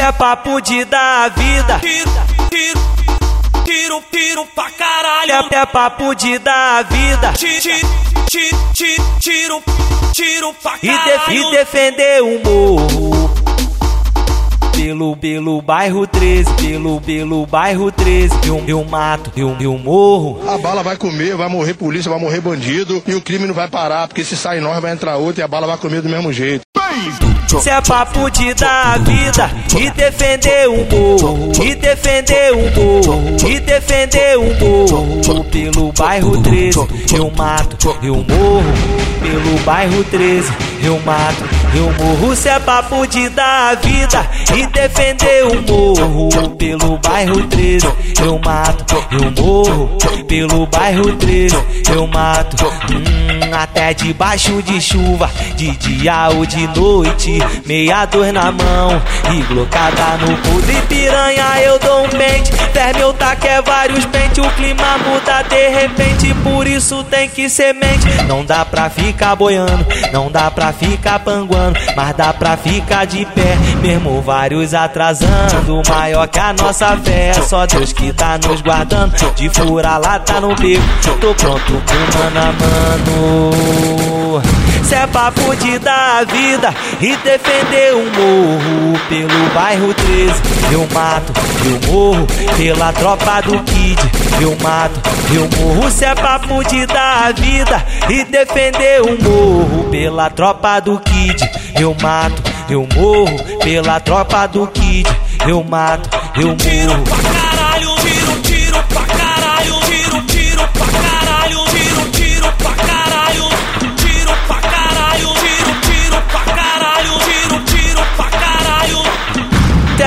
é papo de dar vida. Tiro, tiro, tiro, tiro pra caralho. É, é papo de dar vida. Tiro, tiro, tiro, tiro, tiro pra E, caralho. e defender o morro. Pelo, pelo bairro 13, pelo, pelo bairro 13. Eu, eu mato, eu, eu morro. A bala vai comer, vai morrer polícia, vai morrer bandido e o crime não vai parar, porque se sai nós vai entrar outro e a bala vai comer do mesmo jeito. Se é papo de dar vida e defender o morro, e defender o morro, e defender o morro. Pelo bairro 13, eu mato, eu morro. Pelo bairro 13, eu mato, eu morro. Se é papo de dar vida e defender o morro. Pelo bairro 13, eu mato, eu morro. Pelo bairro 13, eu mato. Hum, até debaixo de chuva, de dia ou de noite, meia dor na mão e glocada no podre piranha. Eu dou um pente, verme eu taque é vários pente. O clima muda de repente, por isso tem que semente. Não dá pra ficar boiando, não dá pra ficar panguando, mas dá pra ficar de pé, mesmo vários atrasando. Maior que a nossa fé, é só Deus que tá nos guardando. De furar lá tá no beco, tô pronto pro mano a mano. Cê é papo de dar vida e defender o morro. Pelo bairro 13, eu mato, eu morro. Pela tropa do Kid, eu mato, eu morro. Cê é papo de dar vida e defender o morro. Pela tropa do Kid, eu mato, eu morro. Pela tropa do Kid, eu mato, eu Tiro morro. pra caralho, tiro, tiro pra caralho, tiro, tiro pra caralho, tiro, tiro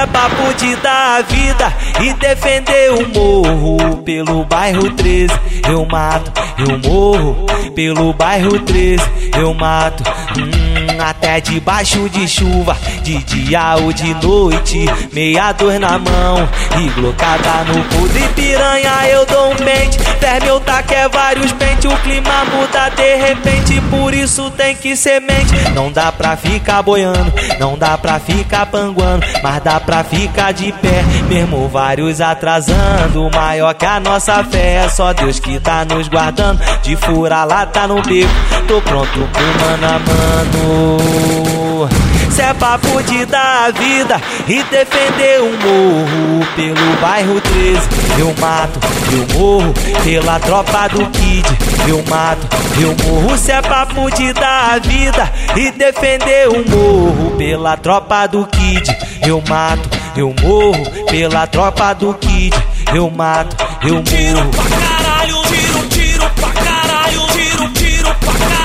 é papo de dar vida e defender o morro. Pelo bairro 13, eu mato, eu morro. Pelo bairro 13, eu mato. Hum, até debaixo de chuva, de dia ou de noite, meia dor na mão e glocada no podre piranha. Eu dou um pente, verme eu taque é vários pente. O clima muda de repente, por isso tem que semente. Não dá pra ficar boiando, não dá pra ficar panguando, mas dá pra ficar de pé, mesmo vários atrasando. Maior que a nossa fé, é só Deus que tá nos guardando. De furar lá tá no beco, tô pronto pro mano a mano. Cê é papo de dar vida e defender o morro. Pelo bairro 13, eu mato, eu morro. Pela tropa do Kid, eu mato, eu morro. Cê é papo de dar vida e defender o morro. Pela tropa do Kid, eu mato, eu morro. Pela tropa do Kid, eu mato, eu Tiro morro. pra caralho, tiro, tiro pra caralho, tiro, tiro pra caralho, tiro,